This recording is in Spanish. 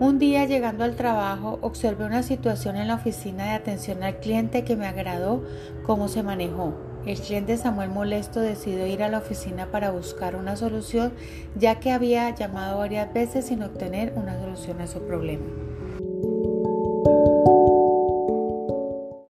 Un día llegando al trabajo observé una situación en la oficina de atención al cliente que me agradó cómo se manejó. El cliente Samuel molesto decidió ir a la oficina para buscar una solución ya que había llamado varias veces sin obtener una solución a su problema.